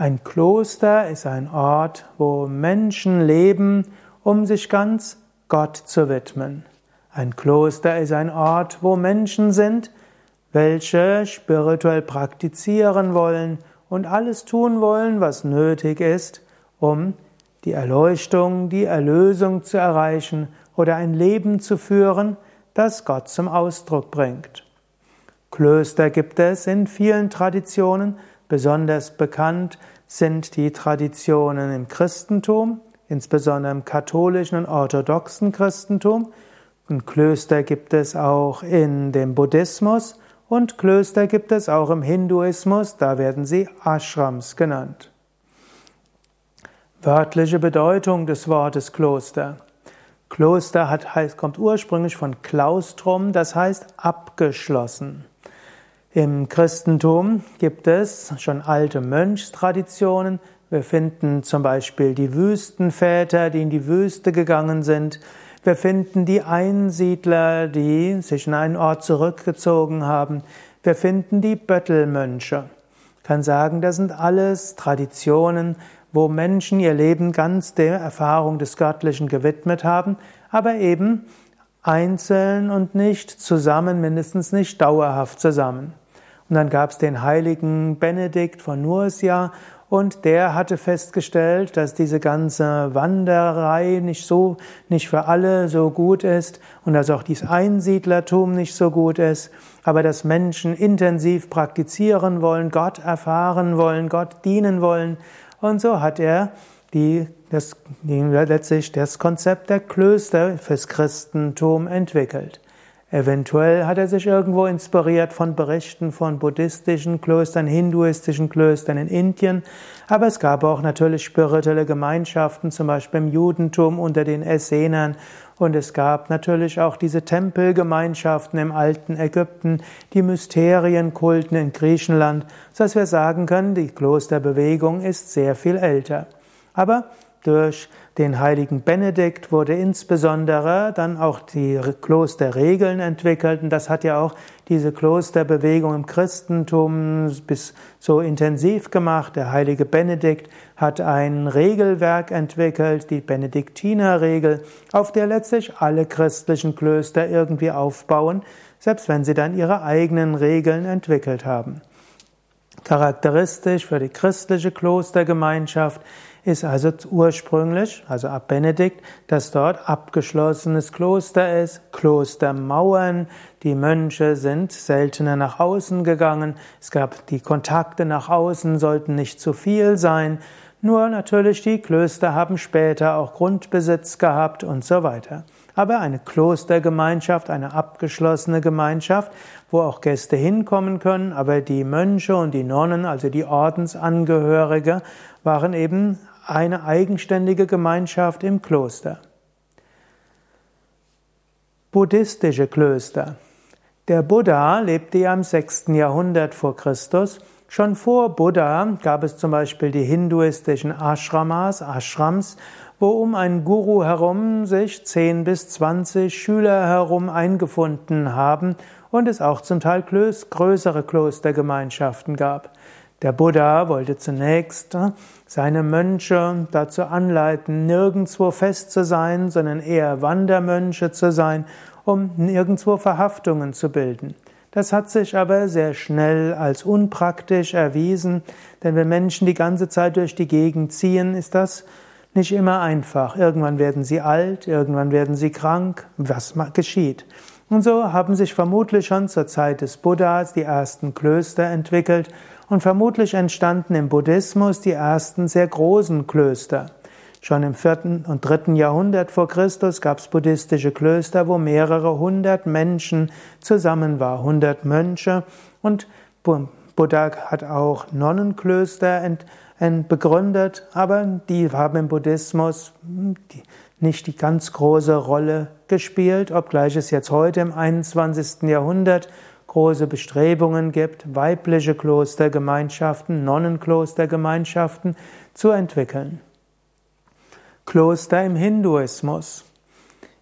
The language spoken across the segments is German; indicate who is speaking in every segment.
Speaker 1: Ein Kloster ist ein Ort, wo Menschen leben, um sich ganz Gott zu widmen. Ein Kloster ist ein Ort, wo Menschen sind, welche spirituell praktizieren wollen und alles tun wollen, was nötig ist, um die Erleuchtung, die Erlösung zu erreichen oder ein Leben zu führen, das Gott zum Ausdruck bringt. Klöster gibt es in vielen Traditionen, Besonders bekannt sind die Traditionen im Christentum, insbesondere im katholischen und orthodoxen Christentum. Und Klöster gibt es auch in dem Buddhismus und Klöster gibt es auch im Hinduismus, da werden sie Ashrams genannt. Wörtliche Bedeutung des Wortes Kloster. Kloster hat, heißt, kommt ursprünglich von Klaustrum, das heißt abgeschlossen. Im Christentum gibt es schon alte Mönchstraditionen. Wir finden zum Beispiel die Wüstenväter, die in die Wüste gegangen sind. Wir finden die Einsiedler, die sich in einen Ort zurückgezogen haben. Wir finden die Böttelmönche. Ich kann sagen, das sind alles Traditionen, wo Menschen ihr Leben ganz der Erfahrung des Göttlichen gewidmet haben, aber eben einzeln und nicht zusammen, mindestens nicht dauerhaft zusammen. Und dann gab es den heiligen Benedikt von Nursia und der hatte festgestellt, dass diese ganze Wanderei nicht so, nicht für alle so gut ist und dass auch dieses Einsiedlertum nicht so gut ist, aber dass Menschen intensiv praktizieren wollen, Gott erfahren wollen, Gott dienen wollen. Und so hat er die, das, die, letztlich das Konzept der Klöster fürs Christentum entwickelt. Eventuell hat er sich irgendwo inspiriert von Berichten von buddhistischen Klöstern, hinduistischen Klöstern in Indien, aber es gab auch natürlich spirituelle Gemeinschaften, zum Beispiel im Judentum unter den Essenern, und es gab natürlich auch diese Tempelgemeinschaften im alten Ägypten, die Mysterienkulten in Griechenland, so dass wir sagen können, die Klosterbewegung ist sehr viel älter. Aber durch den heiligen Benedikt wurde insbesondere dann auch die Klosterregeln entwickelt und das hat ja auch diese Klosterbewegung im Christentum bis so intensiv gemacht. Der heilige Benedikt hat ein Regelwerk entwickelt, die Benediktinerregel, auf der letztlich alle christlichen Klöster irgendwie aufbauen, selbst wenn sie dann ihre eigenen Regeln entwickelt haben. Charakteristisch für die christliche Klostergemeinschaft ist also ursprünglich, also ab Benedikt, dass dort abgeschlossenes Kloster ist, Klostermauern, die Mönche sind seltener nach außen gegangen, es gab die Kontakte nach außen, sollten nicht zu viel sein, nur natürlich die Klöster haben später auch Grundbesitz gehabt und so weiter. Aber eine Klostergemeinschaft, eine abgeschlossene Gemeinschaft, wo auch Gäste hinkommen können, aber die Mönche und die Nonnen, also die Ordensangehörige, waren eben eine eigenständige Gemeinschaft im Kloster. Buddhistische Klöster. Der Buddha lebte ja im 6. Jahrhundert vor Christus. Schon vor Buddha gab es zum Beispiel die hinduistischen Ashramas, Ashrams, wo um einen Guru herum sich 10 bis 20 Schüler herum eingefunden haben und es auch zum Teil größere Klostergemeinschaften gab. Der Buddha wollte zunächst äh, seine Mönche dazu anleiten, nirgendwo fest zu sein, sondern eher Wandermönche zu sein, um nirgendwo Verhaftungen zu bilden. Das hat sich aber sehr schnell als unpraktisch erwiesen, denn wenn Menschen die ganze Zeit durch die Gegend ziehen, ist das nicht immer einfach. Irgendwann werden sie alt, irgendwann werden sie krank. Was geschieht? Und so haben sich vermutlich schon zur Zeit des Buddhas die ersten Klöster entwickelt und vermutlich entstanden im Buddhismus die ersten sehr großen Klöster. Schon im vierten und dritten Jahrhundert vor Christus gab es buddhistische Klöster, wo mehrere hundert Menschen zusammen waren, hundert Mönche. Und Buddha hat auch Nonnenklöster begründet, aber die haben im Buddhismus nicht die ganz große Rolle gespielt, obgleich es jetzt heute im 21. Jahrhundert große Bestrebungen gibt, weibliche Klostergemeinschaften, Nonnenklostergemeinschaften zu entwickeln. Kloster im Hinduismus.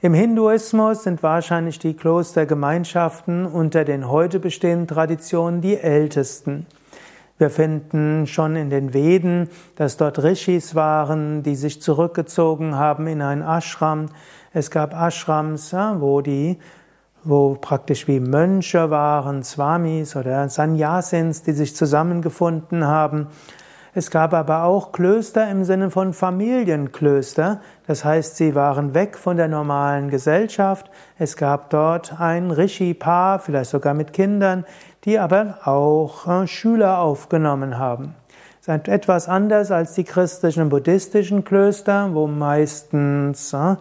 Speaker 1: Im Hinduismus sind wahrscheinlich die Klostergemeinschaften unter den heute bestehenden Traditionen die ältesten. Wir finden schon in den Veden, dass dort Rishis waren, die sich zurückgezogen haben in ein Ashram. Es gab Ashrams, wo die wo praktisch wie Mönche waren, Swamis oder Sannyasins, die sich zusammengefunden haben. Es gab aber auch Klöster im Sinne von Familienklöster. Das heißt, sie waren weg von der normalen Gesellschaft. Es gab dort ein Rishi-Paar, vielleicht sogar mit Kindern, die aber auch äh, Schüler aufgenommen haben. Das ist etwas anders als die christlichen und buddhistischen Klöster, wo meistens äh,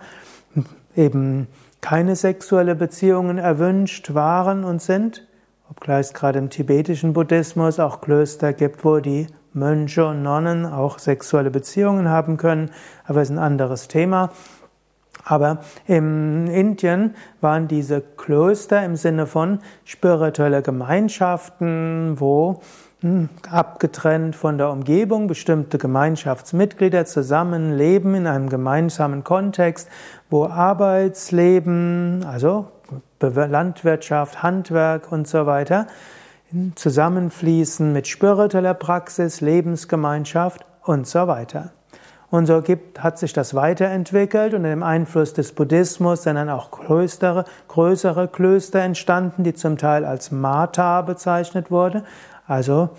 Speaker 1: eben keine sexuelle Beziehungen erwünscht waren und sind, obgleich es gerade im tibetischen Buddhismus auch Klöster gibt, wo die Mönche und Nonnen auch sexuelle Beziehungen haben können, aber es ist ein anderes Thema. Aber in Indien waren diese Klöster im Sinne von spirituelle Gemeinschaften, wo hm, abgetrennt von der Umgebung bestimmte Gemeinschaftsmitglieder zusammenleben in einem gemeinsamen Kontext, wo Arbeitsleben, also Landwirtschaft, Handwerk und so weiter zusammenfließen mit spiritueller Praxis, Lebensgemeinschaft und so weiter. Und so gibt, hat sich das weiterentwickelt unter dem Einfluss des Buddhismus sind dann auch größere, größere Klöster entstanden, die zum Teil als Mata bezeichnet wurden, also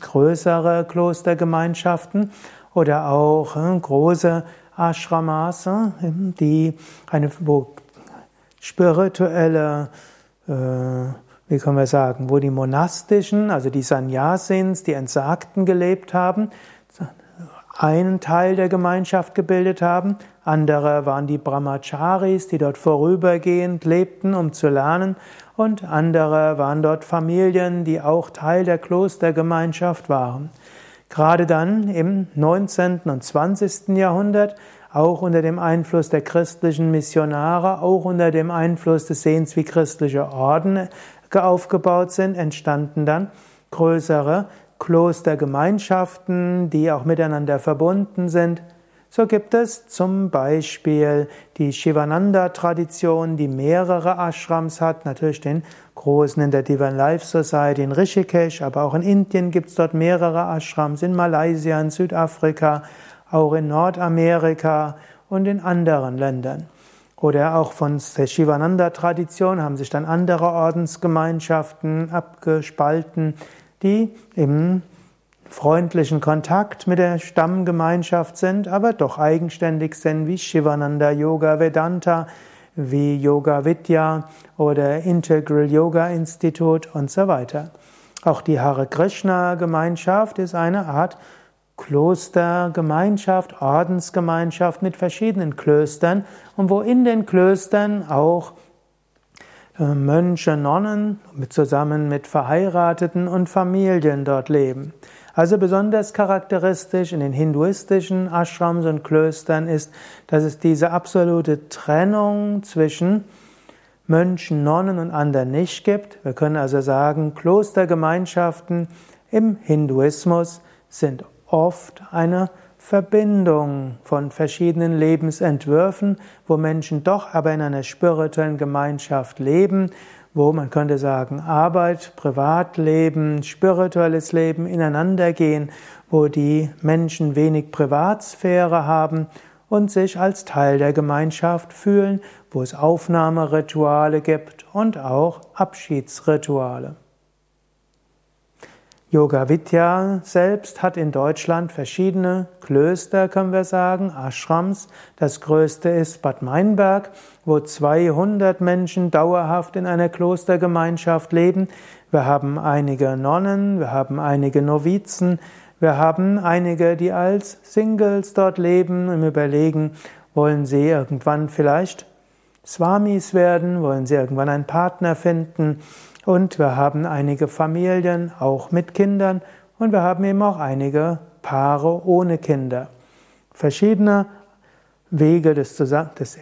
Speaker 1: größere Klostergemeinschaften oder auch äh, große Ashramas, äh, die eine, wo spirituelle äh, wie können wir sagen, wo die monastischen, also die Sannyasins, die Entsagten gelebt haben, einen Teil der Gemeinschaft gebildet haben, andere waren die Brahmacharis, die dort vorübergehend lebten, um zu lernen, und andere waren dort Familien, die auch Teil der Klostergemeinschaft waren. Gerade dann im 19. und 20. Jahrhundert, auch unter dem Einfluss der christlichen Missionare, auch unter dem Einfluss des Sehens, wie christliche Orden aufgebaut sind, entstanden dann größere Klostergemeinschaften, die auch miteinander verbunden sind. So gibt es zum Beispiel die Shivananda-Tradition, die mehrere Ashrams hat, natürlich den großen in der Divine Life Society in Rishikesh, aber auch in Indien gibt es dort mehrere Ashrams, in Malaysia, in Südafrika, auch in Nordamerika und in anderen Ländern. Oder auch von der Shivananda-Tradition haben sich dann andere Ordensgemeinschaften abgespalten, die im freundlichen Kontakt mit der Stammgemeinschaft sind, aber doch eigenständig sind, wie Shivananda Yoga Vedanta, wie Yoga Vidya oder Integral Yoga Institute und so weiter. Auch die Hare Krishna Gemeinschaft ist eine Art Klostergemeinschaft, Ordensgemeinschaft mit verschiedenen Klöstern und wo in den Klöstern auch Mönche, Nonnen zusammen mit Verheirateten und Familien dort leben. Also besonders charakteristisch in den hinduistischen Ashrams und Klöstern ist, dass es diese absolute Trennung zwischen Mönchen, Nonnen und anderen nicht gibt. Wir können also sagen, Klostergemeinschaften im Hinduismus sind oft eine Verbindung von verschiedenen Lebensentwürfen, wo Menschen doch aber in einer spirituellen Gemeinschaft leben, wo man könnte sagen Arbeit, Privatleben, spirituelles Leben ineinander gehen, wo die Menschen wenig Privatsphäre haben und sich als Teil der Gemeinschaft fühlen, wo es Aufnahmerituale gibt und auch Abschiedsrituale. Yoga Vidya selbst hat in Deutschland verschiedene Klöster, können wir sagen, Ashrams. Das größte ist Bad Meinberg, wo 200 Menschen dauerhaft in einer Klostergemeinschaft leben. Wir haben einige Nonnen, wir haben einige Novizen, wir haben einige, die als Singles dort leben und überlegen, wollen sie irgendwann vielleicht Swamis werden, wollen sie irgendwann einen Partner finden und wir haben einige Familien, auch mit Kindern, und wir haben eben auch einige Paare ohne Kinder. Verschiedene Wege, des, des, äh,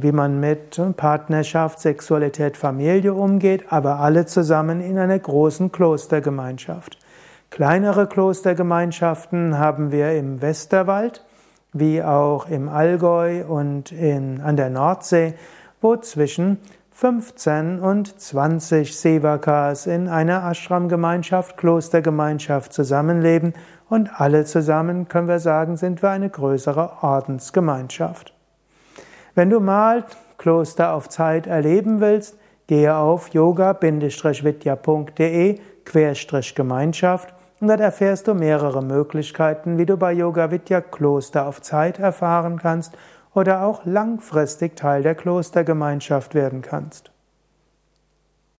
Speaker 1: wie man mit Partnerschaft, Sexualität, Familie umgeht, aber alle zusammen in einer großen Klostergemeinschaft. Kleinere Klostergemeinschaften haben wir im Westerwald, wie auch im Allgäu und in, an der Nordsee, wo zwischen 15 und 20 Sevakas in einer Ashram-Gemeinschaft, Klostergemeinschaft zusammenleben und alle zusammen, können wir sagen, sind wir eine größere Ordensgemeinschaft. Wenn du mal Kloster auf Zeit erleben willst, gehe auf yoga-vidya.de Gemeinschaft und dort erfährst du mehrere Möglichkeiten, wie du bei Yoga Vidya Kloster auf Zeit erfahren kannst oder auch langfristig Teil der Klostergemeinschaft werden kannst.